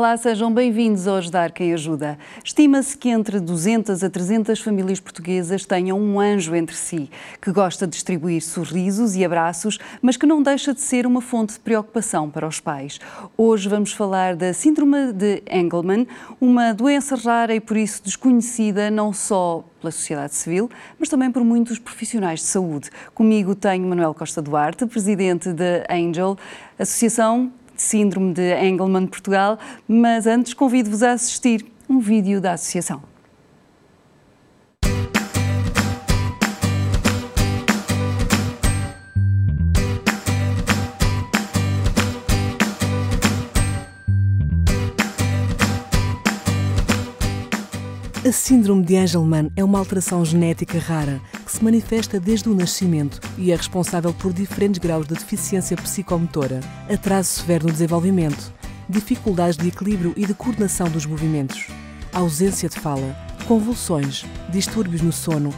Olá, sejam bem-vindos ao Ajudar Quem Ajuda. Estima-se que entre 200 a 300 famílias portuguesas tenham um anjo entre si, que gosta de distribuir sorrisos e abraços, mas que não deixa de ser uma fonte de preocupação para os pais. Hoje vamos falar da Síndrome de Engelmann, uma doença rara e por isso desconhecida não só pela sociedade civil, mas também por muitos profissionais de saúde. Comigo tenho Manuel Costa Duarte, presidente da Angel, associação Síndrome de Engelmann Portugal, mas antes convido-vos a assistir um vídeo da associação. A síndrome de Angelman é uma alteração genética rara que se manifesta desde o nascimento e é responsável por diferentes graus de deficiência psicomotora, atraso severo no desenvolvimento, dificuldades de equilíbrio e de coordenação dos movimentos, ausência de fala, convulsões, distúrbios no sono,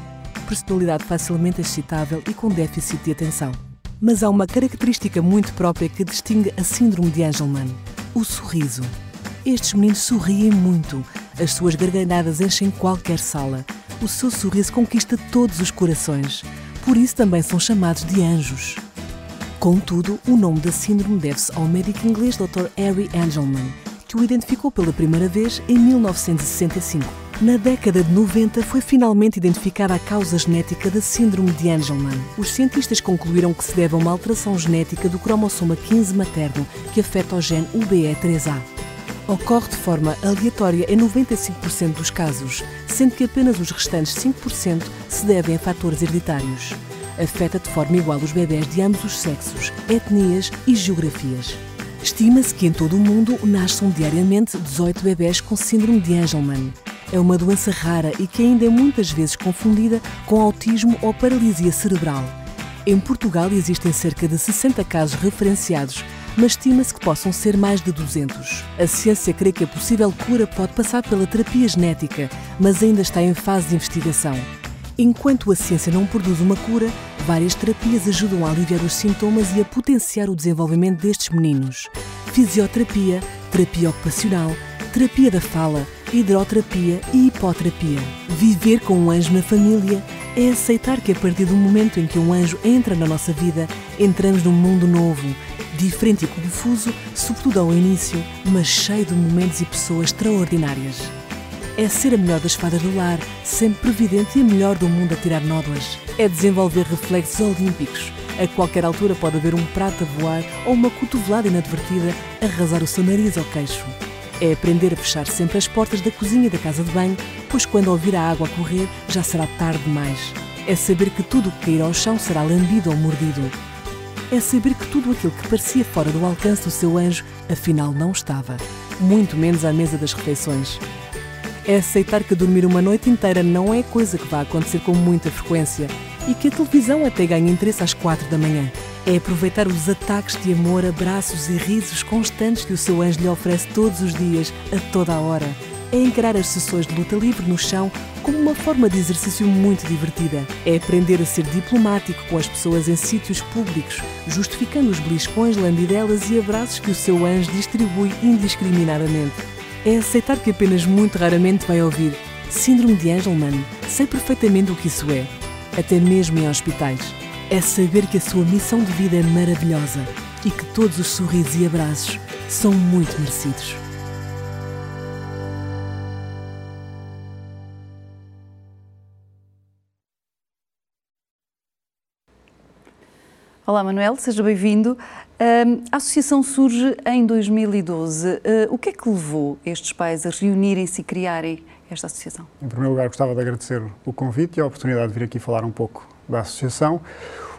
personalidade facilmente excitável e com déficit de atenção. Mas há uma característica muito própria que distingue a síndrome de Angelman: o sorriso. Estes meninos sorriem muito, as suas gargalhadas enchem qualquer sala o seu sorriso conquista todos os corações. Por isso também são chamados de anjos. Contudo, o nome da síndrome deve-se ao médico inglês Dr. Harry Angelman, que o identificou pela primeira vez em 1965. Na década de 90 foi finalmente identificada a causa genética da síndrome de Angelman. Os cientistas concluíram que se deve a uma alteração genética do cromossoma 15 materno que afeta o gene UBE3A ocorre de forma aleatória em 95% dos casos, sendo que apenas os restantes 5% se devem a fatores hereditários. Afeta de forma igual os bebés de ambos os sexos, etnias e geografias. Estima-se que em todo o mundo nasçam diariamente 18 bebés com síndrome de Angelman. É uma doença rara e que ainda é muitas vezes confundida com autismo ou paralisia cerebral. Em Portugal existem cerca de 60 casos referenciados, mas estima-se que possam ser mais de 200. A ciência crê que a possível cura pode passar pela terapia genética, mas ainda está em fase de investigação. Enquanto a ciência não produz uma cura, várias terapias ajudam a aliviar os sintomas e a potenciar o desenvolvimento destes meninos. Fisioterapia, terapia ocupacional, terapia da fala, hidroterapia e hipoterapia. Viver com um anjo na família é aceitar que a partir do momento em que um anjo entra na nossa vida, entramos num mundo novo diferente e confuso, sobretudo ao início, mas cheio de momentos e pessoas extraordinárias. É ser a melhor das fadas do lar, sempre previdente e a melhor do mundo a tirar nódoas. É desenvolver reflexos olímpicos. A qualquer altura pode haver um prato a voar ou uma cotovelada inadvertida a arrasar o seu nariz ou queixo. É aprender a fechar sempre as portas da cozinha e da casa de banho, pois quando ouvir a água correr já será tarde demais. É saber que tudo o que cair ao chão será lambido ou mordido é saber que tudo aquilo que parecia fora do alcance do seu anjo, afinal não estava, muito menos à mesa das refeições. É aceitar que dormir uma noite inteira não é coisa que vai acontecer com muita frequência e que a televisão até ganha interesse às quatro da manhã. É aproveitar os ataques de amor, abraços e risos constantes que o seu anjo lhe oferece todos os dias, a toda a hora. É encarar as sessões de luta livre no chão como uma forma de exercício muito divertida. É aprender a ser diplomático com as pessoas em sítios públicos, justificando os beliscões, lambidelas e abraços que o seu anjo distribui indiscriminadamente. É aceitar que apenas muito raramente vai ouvir Síndrome de Angelman. Sei perfeitamente o que isso é, até mesmo em hospitais. É saber que a sua missão de vida é maravilhosa e que todos os sorrisos e abraços são muito merecidos. Olá, Manuel, seja bem-vindo. a associação surge em 2012. Ah, o que é que levou estes pais a reunirem-se e criarem esta associação? Em primeiro lugar, gostava de agradecer o convite e a oportunidade de vir aqui falar um pouco da associação.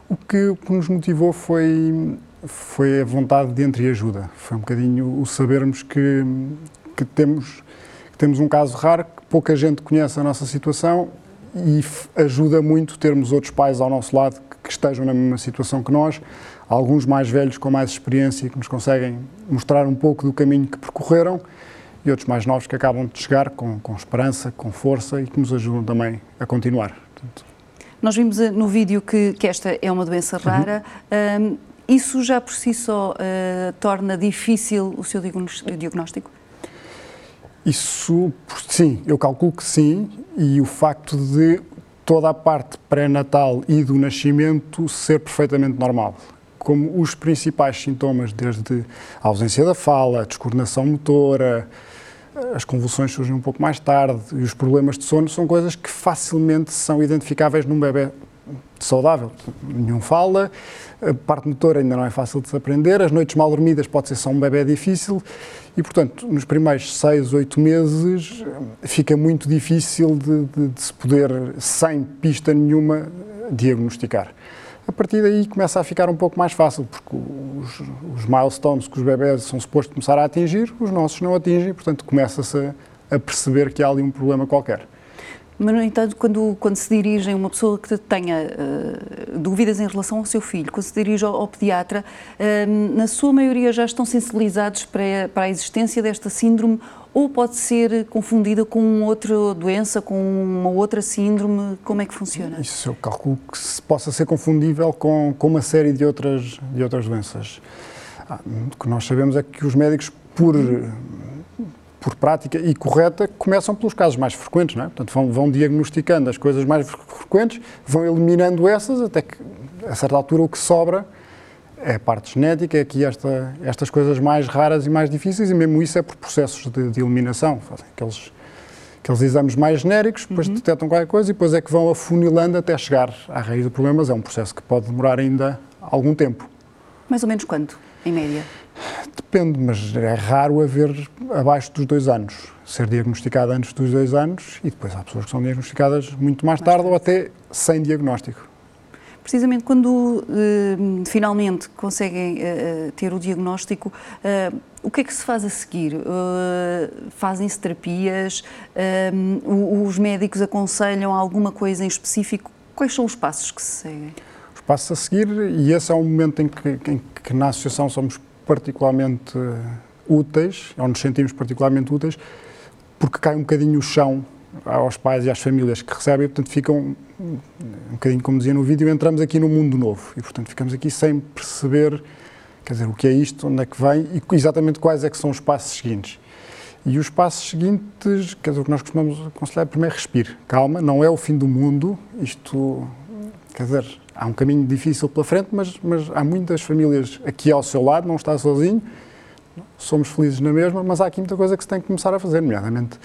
O que, o que nos motivou foi, foi a vontade de entreajuda. Foi um bocadinho o sabermos que, que, temos, que temos um caso raro, que pouca gente conhece a nossa situação e ajuda muito termos outros pais ao nosso lado que estejam na mesma situação que nós, alguns mais velhos com mais experiência que nos conseguem mostrar um pouco do caminho que percorreram e outros mais novos que acabam de chegar com, com esperança, com força e que nos ajudam também a continuar. Portanto, Nós vimos eh, no vídeo que, que esta é uma doença uhum. rara. Uhum. Um, isso já por si só uh, torna difícil o seu diagnóstico? Isso, sim, eu calculo que sim, e o facto de toda a parte pré-natal e do nascimento ser perfeitamente normal. Como os principais sintomas, desde a ausência da fala, a descoordenação motora, as convulsões surgem um pouco mais tarde e os problemas de sono são coisas que facilmente são identificáveis num bebê saudável. Nenhum fala, a parte motora ainda não é fácil de se aprender, as noites mal dormidas pode ser só um bebê difícil e, portanto, nos primeiros seis, oito meses fica muito difícil de, de, de se poder, sem pista nenhuma, diagnosticar. A partir daí começa a ficar um pouco mais fácil, porque os, os milestones que os bebés são supostos começar a atingir, os nossos não atingem, portanto começa-se a, a perceber que há ali um problema qualquer. Mas, no entanto, quando, quando se dirigem uma pessoa que tenha uh, dúvidas em relação ao seu filho, quando se dirige ao, ao pediatra, uh, na sua maioria já estão sensibilizados para, para a existência desta síndrome ou pode ser confundida com outra doença, com uma outra síndrome? Como é que funciona? Isso eu calculo que se possa ser confundível com, com uma série de outras, de outras doenças. Ah, o que nós sabemos é que os médicos, por por prática e correta, começam pelos casos mais frequentes, não é? Portanto, vão, vão diagnosticando as coisas mais frequentes, vão eliminando essas, até que, a certa altura, o que sobra é a parte genética, é aqui esta, estas coisas mais raras e mais difíceis, e mesmo isso é por processos de, de eliminação. Fazem aqueles, aqueles exames mais genéricos, depois uhum. detectam qualquer coisa e depois é que vão afunilando até chegar à raiz do problema, mas é um processo que pode demorar ainda algum tempo. Mais ou menos quanto, em média? Depende, mas é raro haver abaixo dos dois anos. Ser diagnosticada antes dos dois anos e depois há pessoas que são diagnosticadas muito mais, mais tarde, tarde ou até sem diagnóstico. Precisamente quando uh, finalmente conseguem uh, ter o diagnóstico, uh, o que é que se faz a seguir? Fazem-se terapias? os médicos aconselham alguma coisa em específico? Quais são os passos que se seguem? Os passos a seguir, e esse é o momento em que, em que na associação somos particularmente úteis, ou nos sentimos particularmente úteis, porque cai um bocadinho o chão aos pais e às famílias que recebem, e, portanto ficam, um bocadinho como dizia no vídeo, entramos aqui no mundo novo. E, portanto, ficamos aqui sem perceber, quer dizer, o que é isto, onde é que vem e exatamente quais é que são os passos seguintes. E os passos seguintes, quer dizer, o que nós costumamos aconselhar é primeiro respire, calma, não é o fim do mundo, isto, quer dizer, há um caminho difícil pela frente, mas, mas há muitas famílias aqui ao seu lado, não está sozinho, somos felizes na mesma, mas há aqui muita coisa que se tem que começar a fazer, nomeadamente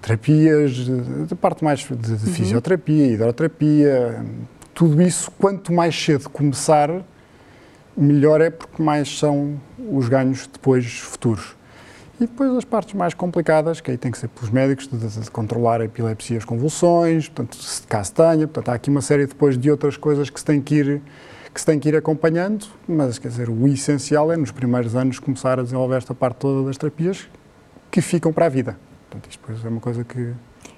terapias, de, parte mais de, de uhum. fisioterapia, hidroterapia, tudo isso, quanto mais cedo começar, melhor é porque mais são os ganhos depois futuros. E depois as partes mais complicadas, que aí tem que ser pelos médicos, de, de, de controlar a epilepsia as convulsões, portanto, se caso tenha, portanto, há aqui uma série depois de outras coisas que se tem que ir que se tem que ir acompanhando, mas quer dizer, o essencial é nos primeiros anos começar a desenvolver esta parte toda das terapias que ficam para a vida. Portanto, isto depois é uma coisa que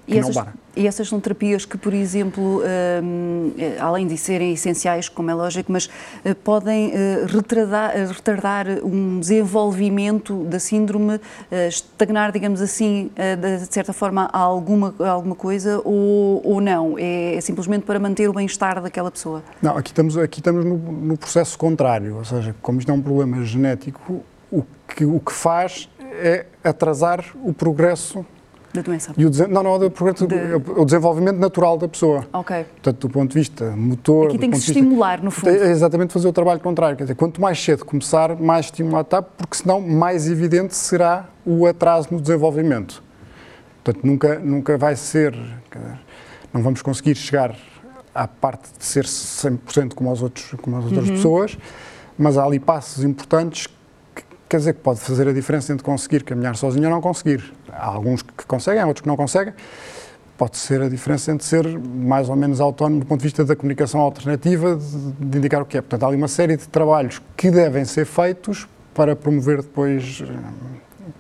e essas, e essas, são terapias que, por exemplo, um, além de serem essenciais, como é lógico, mas uh, podem uh, retardar, uh, retardar, um desenvolvimento da síndrome, estagnar, digamos assim, de certa forma, alguma, alguma coisa ou, ou não? É, é simplesmente para manter o bem-estar daquela pessoa? Não, aqui estamos, aqui estamos no, no, processo contrário, ou seja, como isto é um problema genético, o que, o que faz é atrasar o progresso da doença? E o, não, não, o, de... o desenvolvimento natural da pessoa. Ok. Portanto, do ponto de vista motor... Aqui tem que se estimular, no fundo. É exatamente fazer o trabalho contrário. Quer dizer, quanto mais cedo começar, mais estimulado está, porque senão mais evidente será o atraso no desenvolvimento. Portanto, nunca, nunca vai ser... Não vamos conseguir chegar à parte de ser 100% como as, outros, como as outras uhum. pessoas, mas há ali passos importantes quer dizer que pode fazer a diferença entre conseguir caminhar sozinho ou não conseguir. Há alguns que conseguem, há outros que não conseguem. Pode ser a diferença entre ser mais ou menos autónomo do ponto de vista da comunicação alternativa, de, de indicar o que é. Portanto, há ali uma série de trabalhos que devem ser feitos para promover depois eh,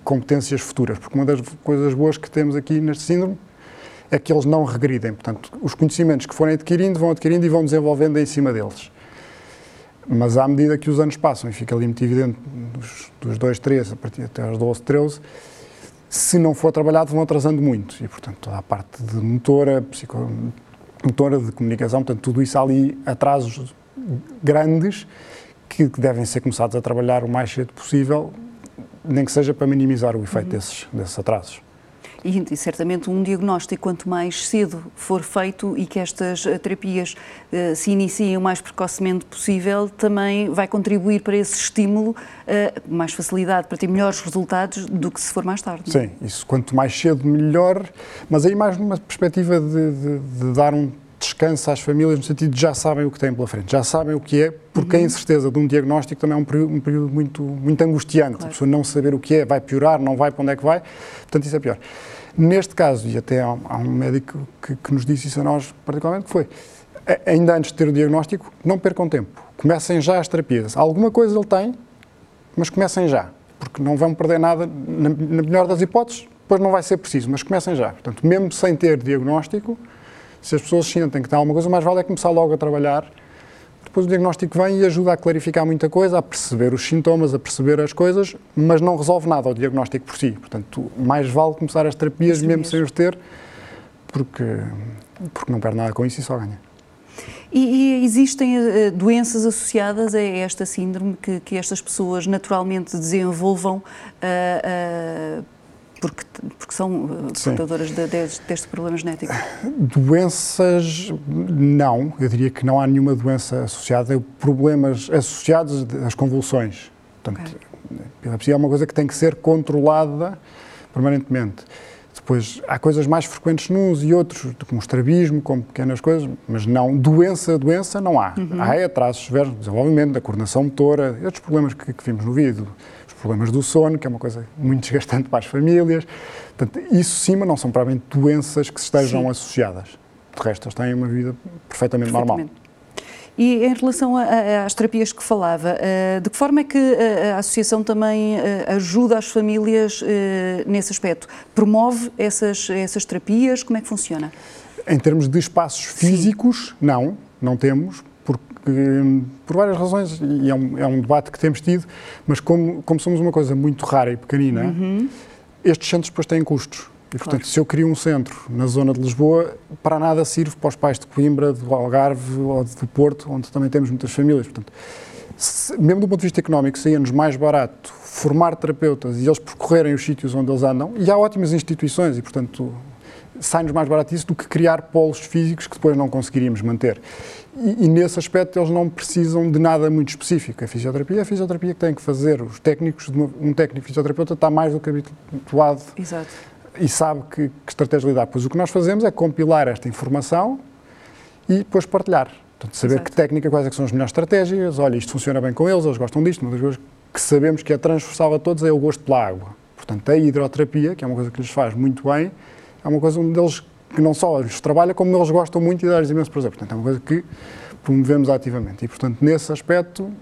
competências futuras, porque uma das coisas boas que temos aqui neste síndrome é que eles não regridem. Portanto, os conhecimentos que forem adquirindo, vão adquirindo e vão desenvolvendo em cima deles. Mas à medida que os anos passam, e fica ali muito evidente dos, dos 2, 3, a partir até aos 12, 13, se não for trabalhado, vão atrasando muito. E, portanto, toda a parte de motora, psicomotora, de comunicação, portanto, tudo isso há ali atrasos grandes que devem ser começados a trabalhar o mais cedo possível, nem que seja para minimizar o efeito uhum. desses, desses atrasos. E, e, certamente um diagnóstico, quanto mais cedo for feito e que estas eh, terapias uh, se iniciem o mais precocemente possível, também vai contribuir para esse estímulo, uh, mais facilidade para ter melhores resultados do que se for mais tarde. Sim, isso quanto mais cedo melhor, mas aí mais numa perspectiva de, de, de dar um descanso às famílias no sentido de já sabem o que têm pela frente, já sabem o que é, porque uhum. a incerteza de um diagnóstico também é um período, um período muito, muito angustiante, claro. a pessoa não saber o que é, vai piorar, não vai, para onde é que vai, portanto isso é pior. Neste caso, e até há, há um médico que, que, nos disse isso a nós particularmente, que foi, ainda antes de ter o diagnóstico, não percam tempo, comecem já as terapias. Alguma coisa ele tem, mas comecem já, porque não vão perder nada, na, na melhor das hipóteses, depois não vai ser preciso, mas comecem já. Portanto, mesmo sem ter diagnóstico, se as pessoas sentem que tem alguma coisa, mais vale é começar logo a trabalhar. Depois o diagnóstico vem e ajuda a clarificar muita coisa, a perceber os sintomas, a perceber as coisas, mas não resolve nada o diagnóstico por si. Portanto, mais vale começar as terapias mesmo, mesmo sem os ter, porque, porque não perde nada com isso e só ganha. E, e, existem uh, doenças associadas a esta síndrome que, que estas pessoas naturalmente desenvolvam uh, uh, porque, porque são uh, portadoras de, de, deste problema genético? Doenças, não. Eu diria que não há nenhuma doença associada. Problemas associados às convulsões. Portanto, okay. epilepsia é uma coisa que tem que ser controlada permanentemente. Depois, há coisas mais frequentes nos e outros, como estrabismo, como pequenas coisas, mas não, doença, doença não há. Uhum. Há atrasos severos no desenvolvimento, da coordenação motora, outros problemas que, que vimos no vídeo, problemas do sono, que é uma coisa muito desgastante para as famílias. Portanto, isso sim, mas não são provavelmente doenças que estejam sim. associadas. De resto, eles têm uma vida perfeitamente, perfeitamente. normal. E em relação a, a, às terapias que falava, uh, de que forma é que a, a Associação também uh, ajuda as famílias uh, nesse aspecto? Promove essas, essas terapias? Como é que funciona? Em termos de espaços físicos, Sim. não, não temos, porque, por várias razões, e é um, é um, debate que temos tido, mas como, como somos uma coisa muito rara e pequenina, uhum. estes centros depois têm custos. E, portanto, claro. se eu crio um centro na zona de Lisboa, para nada sirve para os pais de Coimbra, do Algarve ou do Porto, onde também temos muitas famílias. Portanto, se, mesmo do ponto de vista económico, saía-nos mais barato formar terapeutas e eles percorrerem os sítios onde eles andam, e há ótimas instituições, e, portanto, sai-nos mais barato isso do que criar polos físicos que depois não conseguiríamos manter. E, e, nesse aspecto eles não precisam de nada muito específico. A fisioterapia é a fisioterapia que tem que fazer. Os técnicos, uma, um técnico fisioterapeuta está mais do que habituado Exato. e sabe que, que estratégia lidar. Pois o que nós fazemos é compilar esta informação e depois partilhar. Portanto, saber Exato. que técnica, quais é que são as melhores estratégias, olha, isto funciona bem com eles, eles gostam disto, uma das coisas que sabemos que é transversal a todos é o gosto pela água. Portanto, a hidroterapia, que é uma coisa que lhes faz muito bem, é uma coisa onde eles que não só lhes trabalha, como eles gostam muito e dá-lhes imenso prazer. Portanto, é uma coisa que promovemos ativamente. E, portanto, nesse aspecto,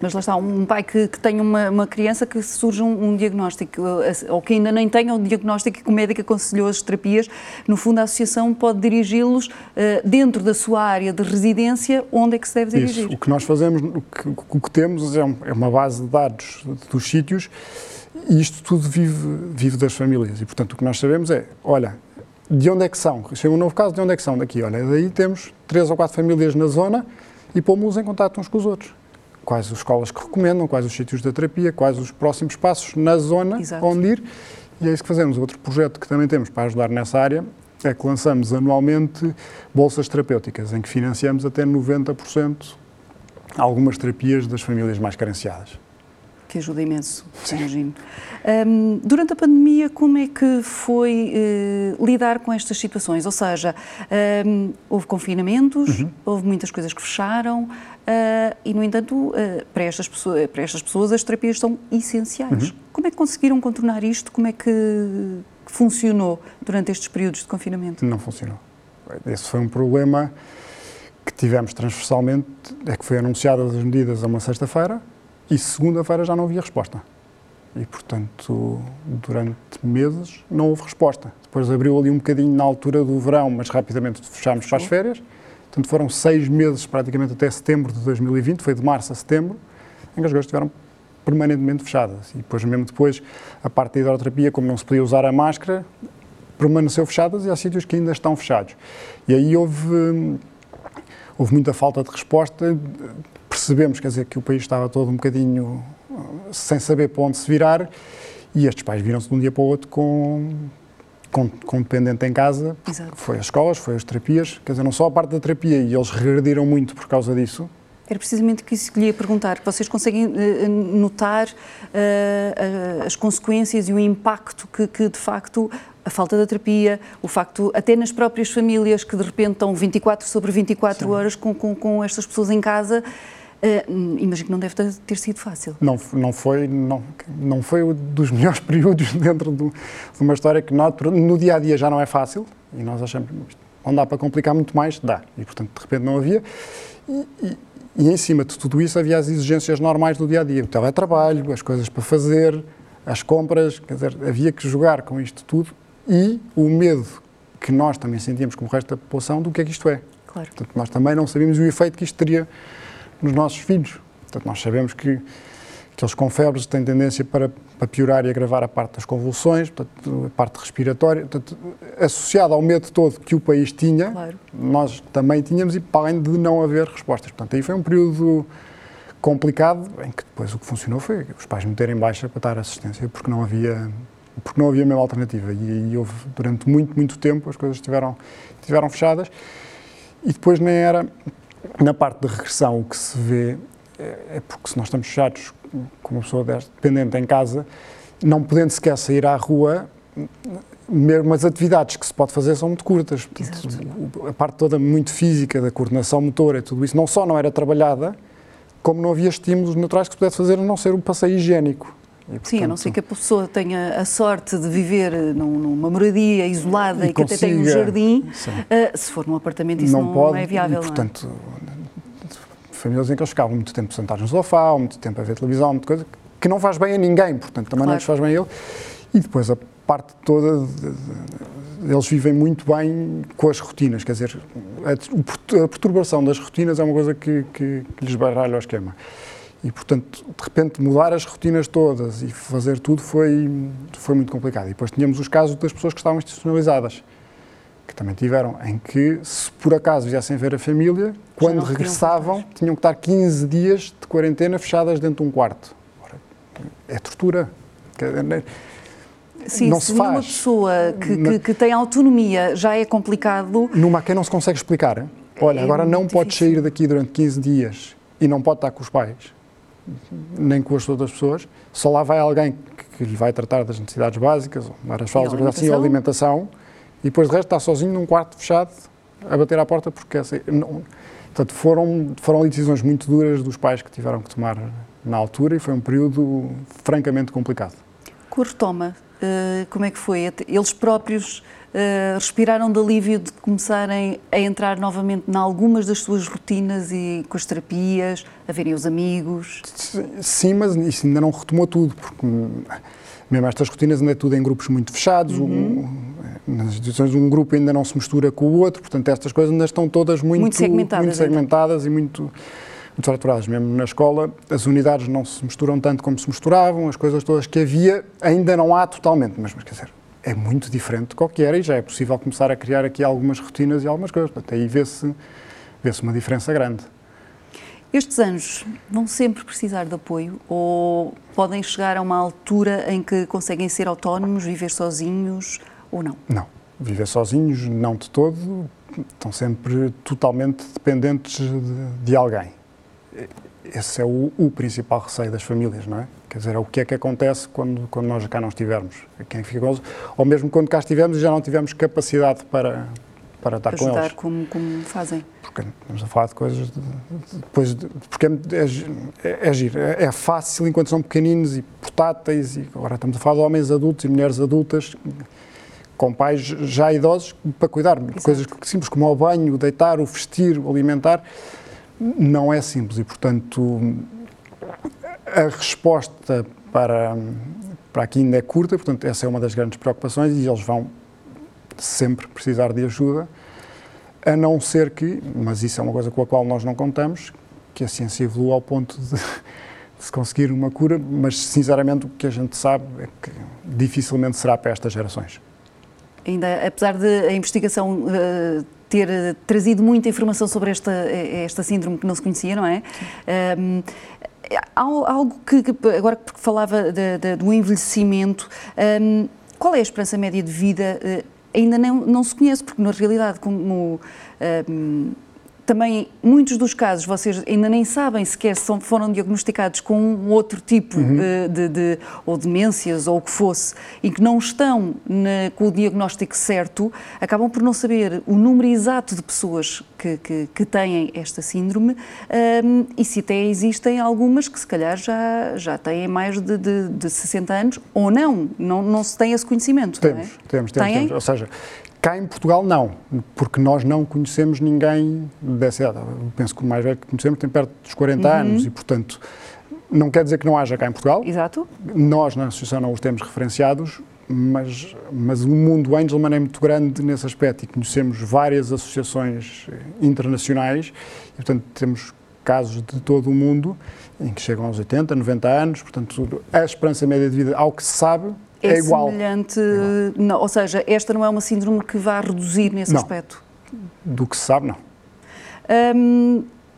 mas lá está, um pai que, que tem uma, uma, criança que surge um, um, diagnóstico, ou que ainda nem tenha um diagnóstico e que o médico aconselhou as terapias, no fundo a associação pode dirigi-los uh, dentro da sua área de residência, onde é que se deve dirigir? Isso. O que nós fazemos, o que, o que temos é, um, é, uma base de dados dos sítios e isto tudo vive, vive das famílias. E, portanto, o que nós sabemos é, olha, de onde é que são? Chega um novo caso, de onde é que são? Daqui, olha, daí temos três ou quatro famílias na zona e pomos-los em contato uns com os outros. Quais as escolas que recomendam, quais os sítios da terapia, quais os próximos passos na zona Exato. onde ir. E é isso que fazemos. Outro projeto que também temos para ajudar nessa área é que lançamos anualmente bolsas terapêuticas, em que financiamos até 90% algumas terapias das famílias mais carenciadas que ajuda imenso, imagino. Um, durante a pandemia, como é que foi uh, lidar com estas situações? Ou seja, um, houve confinamentos, uhum. houve muitas coisas que fecharam uh, e, no entanto, uh, para, estas pessoas, para estas pessoas as terapias são essenciais. Uhum. Como é que conseguiram contornar isto? Como é que, funcionou durante estes períodos de confinamento? Não funcionou. Esse foi um problema que tivemos transversalmente, é que foi anunciadas as medidas a uma sexta-feira, e segunda-feira já não havia resposta. E, portanto, durante meses não houve resposta. Depois abriu ali um bocadinho na altura do verão, mas rapidamente fechámos para as férias. Portanto, foram seis meses, praticamente até setembro de 2020, foi de março a setembro, em que as coisas estiveram permanentemente fechadas. E depois, mesmo depois, a parte da hidroterapia, como não se podia usar a máscara, permaneceu fechadas e há sítios que ainda estão fechados. E aí houve, houve muita falta de resposta, percebemos, quer dizer, que o país estava todo um bocadinho sem saber para onde se virar e estes pais viram-se de um dia para o outro com, com, com dependente em casa, foi as escolas, foi as terapias, quer dizer, não só a parte da terapia, e eles regrediram muito por causa disso. Era precisamente isso que lhe ia perguntar. Vocês conseguem uh, notar uh, as consequências e o impacto que, que, de facto, a falta da terapia, o facto, até nas próprias famílias que de repente estão 24 sobre 24 Sim. horas com, com, com estas pessoas em casa, Uh, imagino que não deve ter sido fácil. Não, não, foi, não, não foi um dos melhores períodos dentro de uma história que nós, no dia a dia já não é fácil e nós achamos não dá para complicar muito mais, dá. E portanto, de repente não havia. E, e, e em cima de tudo isso havia as exigências normais do dia a dia: o teletrabalho, as coisas para fazer, as compras, quer dizer, havia que jogar com isto tudo e o medo que nós também sentíamos como o resto da população do que é que isto é. Claro. Portanto, nós também não sabíamos o efeito que isto teria nos nossos filhos. Portanto, nós sabemos que, que eles com febres têm tendência para, para piorar e agravar a parte das convulsões, portanto, a parte respiratória, portanto, associado ao medo todo que o país tinha, claro. nós também tínhamos, e para além de não haver respostas. Portanto, aí foi um período complicado, em que depois o que funcionou foi os pais meterem baixa para dar assistência, porque não havia porque não havia mesmo alternativa e, e houve durante muito muito tempo as coisas estiveram estiveram fechadas e depois nem era na parte de regressão, o que se vê é, é porque se nós estamos fechados com uma pessoa dependente em casa, não podendo sequer sair à rua, mesmo as atividades que se pode fazer são muito curtas. A parte toda muito física, da coordenação motora e tudo isso, não só não era trabalhada, como não havia estímulos naturais que se pudesse fazer a não ser um passeio higiênico. E, portanto, Sim, a não ser que a pessoa tenha a sorte de viver numa moradia isolada e, e que consiga, até tenha um jardim, uh, se for num apartamento isso não, não pode, é viável. E, portanto, é? famílias em que eles ficavam muito tempo sentados no sofá, muito tempo a ver televisão, muita coisa, que não faz bem a ninguém, portanto, também claro. não lhes faz bem a ele. E depois a parte toda, de, de, eles vivem muito bem com as rotinas, quer dizer, a, a perturbação das rotinas é uma coisa que, que, que lhes baralha o esquema. E, portanto, de repente mudar as rotinas todas e fazer tudo foi, foi muito complicado. E depois tínhamos os casos das pessoas que estavam institucionalizadas, que também tiveram, em que, se por acaso viessem ver a família, quando regressavam, tinham que estar 15 dias de quarentena fechadas dentro de um quarto. Ora, é tortura. Sim, não se, se faz. numa pessoa que, que, que, tem autonomia já é complicado. Numa quem não se consegue explicar. Olha, é agora não pode sair daqui durante 15 dias e não pode estar com os pais nem com as outras pessoas, só lá vai alguém que, lhe vai tratar das necessidades básicas, várias falas, assim, alimentação, e depois de resto está sozinho num quarto fechado a bater à porta porque assim, não, portanto foram foram decisões muito duras dos pais que tiveram que tomar na altura e foi um período francamente complicado. Com a retoma, uh, como é que foi? Eles próprios uh, respiraram de alívio de começarem a entrar novamente em algumas das suas rotinas e com as terapias, a verem os amigos? Sim, mas isso ainda não retomou tudo, porque mesmo estas rotinas ainda é tudo em grupos muito fechados, uhum. um, nas instituições um grupo ainda não se mistura com o outro, portanto estas coisas ainda estão todas muito, muito segmentadas, muito segmentadas e muito muito fraturadas. Mesmo na escola, as unidades não se misturam tanto como se misturavam, as coisas todas que havia ainda não há totalmente, mas, mas quer dizer, é muito diferente que era e já é possível começar a criar aqui algumas rotinas e algumas coisas. Portanto, aí vê-se vê uma diferença grande. Estes anos vão sempre precisar de apoio ou podem chegar a uma altura em que conseguem ser autónomos, viver sozinhos ou não? Não. Viver sozinhos, não de todo. Estão sempre totalmente dependentes de, de alguém. Esse é o, o principal receio das famílias, não é? Quer dizer, é o que é que acontece quando, quando nós cá não estivermos? Quem fica com Ou mesmo quando cá estivermos e já não tivemos capacidade para, para estar com eles. como, como fazem. Porque estamos a falar de coisas. De, de, depois, de, porque é, é, é giro. É, é, fácil enquanto são pequeninos e portáteis. E agora estamos a falar de homens adultos e mulheres adultas com pais já idosos para cuidar. Exato. Coisas simples como o banho, o deitar, o vestir, o alimentar. Não é simples e, portanto a resposta para, para aqui ainda é curta, portanto, essa é uma das grandes preocupações e eles vão sempre precisar de ajuda, a não ser que, mas isso é uma coisa com a qual nós não contamos, que a ciência evolua ao ponto de, de se conseguir uma cura, mas sinceramente o que a gente sabe é que dificilmente será para estas gerações. Ainda, apesar de a investigação uh, ter trazido muita informação sobre esta, esta síndrome que não se conhecia, não é? Um, algo que, agora porque falava de, de, do envelhecimento, um, qual é a esperança média de vida? Uh, ainda não, não se conhece, porque na realidade, como uh, também muitos dos casos vocês ainda nem sabem sequer se foram diagnosticados com um outro tipo uhum. de, de, de, ou demências ou o que fosse e que não estão na, com o diagnóstico certo, acabam por não saber o número exato de pessoas que, que, que têm esta síndrome um, e se até existem algumas que se calhar já, já têm mais de, de, de 60 anos ou não, não, não se tem esse conhecimento. Temos, é? temos, temos, temos. Ou seja, Cá em Portugal, não, porque nós não conhecemos ninguém dessa idade. Penso que o mais velho que conhecemos tem perto dos 40 uhum. anos e, portanto, não quer dizer que não haja cá em Portugal. Exato. Nós, na associação, não os temos referenciados, mas, mas o mundo Angelman é muito grande nesse aspecto e conhecemos várias associações internacionais e, portanto, temos casos de todo o mundo em que chegam aos 80, 90 anos, portanto, a esperança média de vida, ao que se sabe, é, é igual. semelhante, é igual. Não, ou seja, esta não é uma síndrome que vá reduzir nesse não. aspecto? Do que se sabe, não.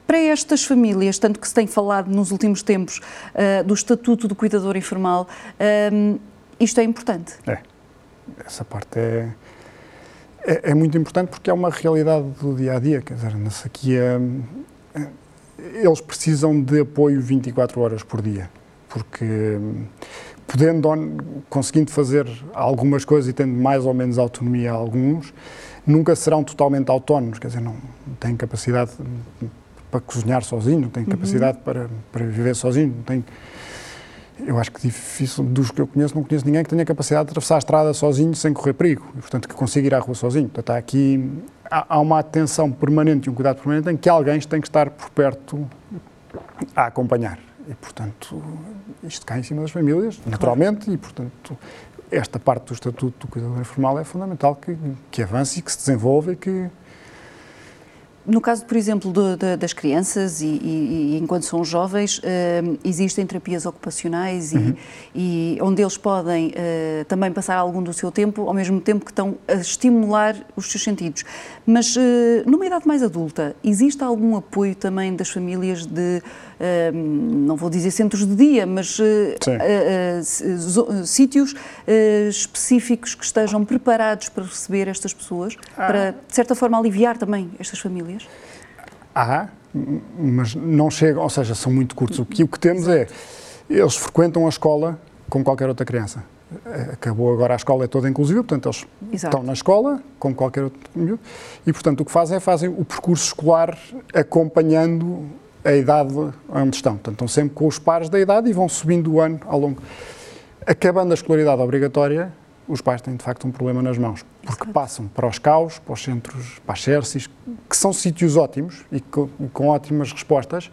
Para estas famílias, tanto que se tem falado nos últimos tempos uh, do Estatuto do Cuidador Informal, um, isto é importante? É. Essa parte é, é, é, muito importante porque é uma realidade do dia a dia. Quer dizer, aqui é, eles precisam de apoio 24 horas por dia, porque podendo, conseguindo fazer algumas coisas e tendo mais ou menos autonomia a alguns, nunca serão totalmente autónomos, quer dizer, não têm capacidade para cozinhar sozinho, não têm uhum. capacidade uhum. para, para viver sozinho, não têm... Eu acho que difícil, dos que eu conheço, não conheço ninguém que tenha capacidade de atravessar a estrada sozinho sem correr perigo, e, portanto, que consiga ir à rua sozinho. Portanto, há aqui há, há uma atenção permanente e um cuidado permanente em que alguém tem que estar por perto a acompanhar. E, portanto, isto cai em cima das famílias, naturalmente, e, portanto, esta parte do Estatuto do Cuidador Informal é fundamental que, que avance e que se desenvolva e que, no caso, por exemplo, de, das crianças e, e, e, enquanto são jovens, uh, existem terapias ocupacionais e, uhum. e, onde eles podem uh, também passar algum do seu tempo, ao mesmo tempo que estão a estimular os seus sentidos. Mas uh, numa idade mais adulta, existe algum apoio também das famílias de, não vou dizer centros de dia, mas sítios específicos que estejam preparados para receber estas pessoas, ah. para, de certa forma, aliviar também estas famílias? Há, mas não chegam, ou seja, são muito curtos. O que, o que temos é, eles frequentam a escola como qualquer outra criança. Acabou agora a escola é toda inclusiva, portanto eles Exato. estão na escola como qualquer outro miúdo e portanto o que fazem é fazem o percurso escolar acompanhando a idade onde estão. Portanto estão sempre com os pares da idade e vão subindo o ano ao longo. Acabando a escolaridade obrigatória, os pais têm de facto um problema nas mãos, porque passam para os caos, para os centros, para as Xerces, que são sítios ótimos e com, com, ótimas respostas,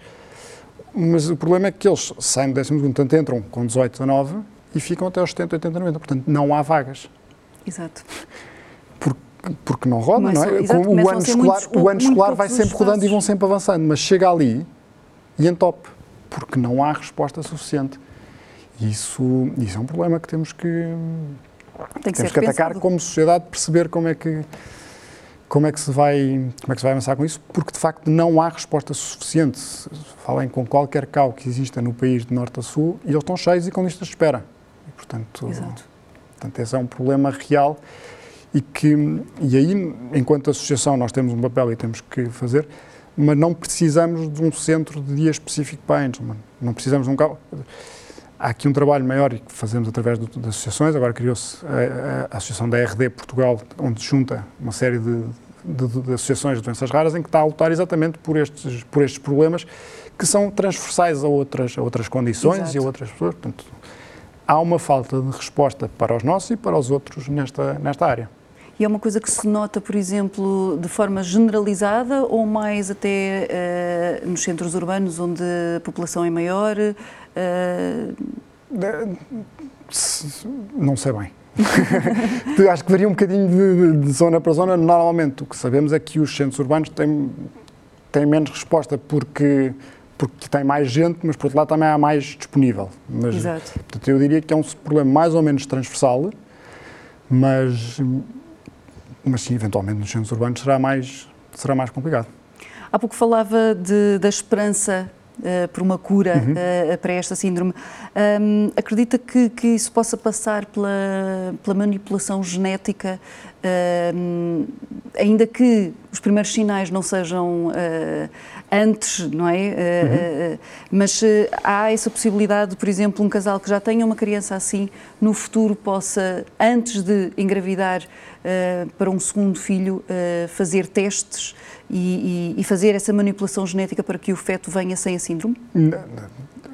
mas o problema é que eles saem do 12 portanto entram com 18, 19 e ficam até aos 70, 80, 90, portanto não há vagas. Exato. Porque, porque não roda, não é? Exato, o, ano escolar, o ano escolar vai sempre rodando e vão sempre avançando, mas chega ali e entope, porque não há resposta suficiente. Isso, isso é um problema que temos que tem que Temos que atacar como sociedade, perceber como é que como é que se vai como é que se vai avançar com isso, porque de facto não há resposta suficiente. Falem com qualquer CAU que exista no país de norte a sul e eles estão cheios e com listas de espera. E, portanto, Exato. portanto, esse é um problema real e que e aí, enquanto associação, nós temos um papel e temos que fazer, mas não precisamos de um centro de dia específico para a Não precisamos de um CAU Há aqui um trabalho maior que fazemos através de, de associações. Agora criou-se a, a, Associação da RD Portugal, onde junta uma série de, de, de, associações de doenças raras, em que está a lutar exatamente por estes, por estes problemas que são transversais a outras, a outras condições Exato. e a outras pessoas. Portanto, há uma falta de resposta para os nossos e para os outros nesta, nesta área. E é uma coisa que se nota, por exemplo, de forma generalizada ou mais até uh, nos centros urbanos onde a população é maior? Uh... Não sei bem. Acho que varia um bocadinho de, de, zona para zona. Normalmente o que sabemos é que os centros urbanos têm, têm menos resposta porque porque tem mais gente, mas por outro lado também há mais disponível. Mas, Exato. Portanto, eu diria que é um problema mais ou menos transversal, mas mas sim, eventualmente nos centros urbanos será mais, será mais complicado. Há pouco falava de, da esperança uh, por uma cura uhum. uh, para esta síndrome. Um, acredita que, que, isso possa passar pela, pela manipulação genética, uh, ainda que os primeiros sinais não sejam uh, antes, não é? Uhum. mas há essa possibilidade, por exemplo, um casal que já tenha uma criança assim, no futuro possa, antes de engravidar para um segundo filho, fazer testes e, e, e, fazer essa manipulação genética para que o feto venha sem a síndrome? Não,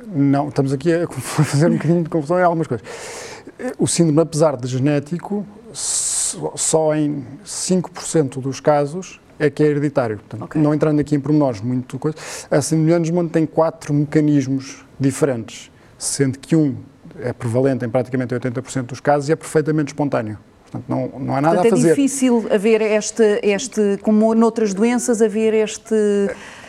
não, estamos aqui a fazer um bocadinho de confusão em algumas coisas. O síndrome, apesar de genético, só em 5% dos casos é que é hereditário. Portanto, okay. Não entrando aqui em pormenores muito coisa, a Jones tem quatro mecanismos diferentes, sendo que um é prevalente em praticamente 80% dos casos e é perfeitamente espontâneo. Portanto, não, não há nada Portanto, a fazer. É difícil haver este, este, como noutras doenças, haver este,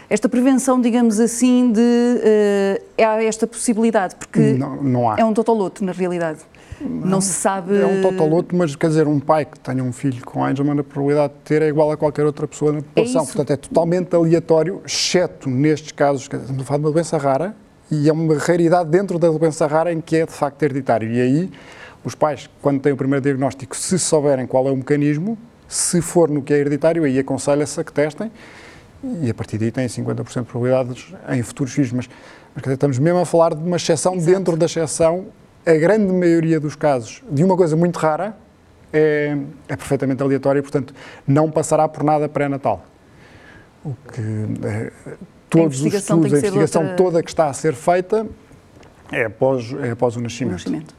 esta prevenção, digamos assim, de uh, esta possibilidade, porque não, não há. é um totoloto, na realidade. Não, não, se sabe. É um totoloto, mas quer dizer, um pai que tenha um filho com Angelman, a probabilidade de ter é igual a qualquer outra pessoa na população. É Portanto, é totalmente aleatório, exceto nestes casos, estamos a falar de uma doença rara, e é uma raridade dentro da doença rara em que é de facto hereditário. E aí os pais, quando têm o primeiro diagnóstico, se souberem qual é o mecanismo, se for no que é hereditário, aí aconselha-se a que testem e a partir daí têm 50% de probabilidades em futuros filhos. Mas, mas dizer, estamos mesmo a falar de uma exceção Exato. dentro da exceção. A grande maioria dos casos de uma coisa muito rara é, é perfeitamente aleatória, portanto, não passará por nada pré-natal. O que é, todos os estudos, a investigação outra... toda que está a ser feita é após, é após o nascimento. O nascimento.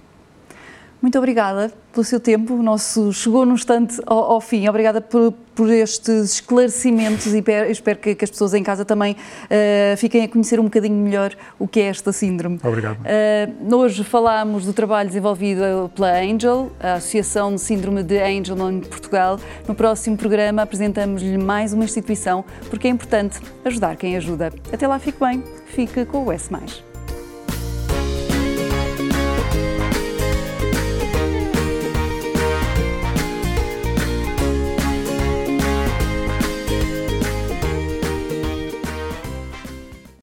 Muito obrigada pelo seu tempo. O nosso chegou num instante ao, ao fim. Obrigada por, por, estes esclarecimentos e espero que, que, as pessoas em casa também uh, fiquem a conhecer um bocadinho melhor o que é esta síndrome. Obrigado. Uh, hoje falámos do trabalho desenvolvido pela Angel, a Associação de Síndrome de Angelman de Portugal. No próximo programa apresentamos-lhe mais uma instituição porque é importante ajudar quem ajuda. Até lá, fique bem. Fique com o S+.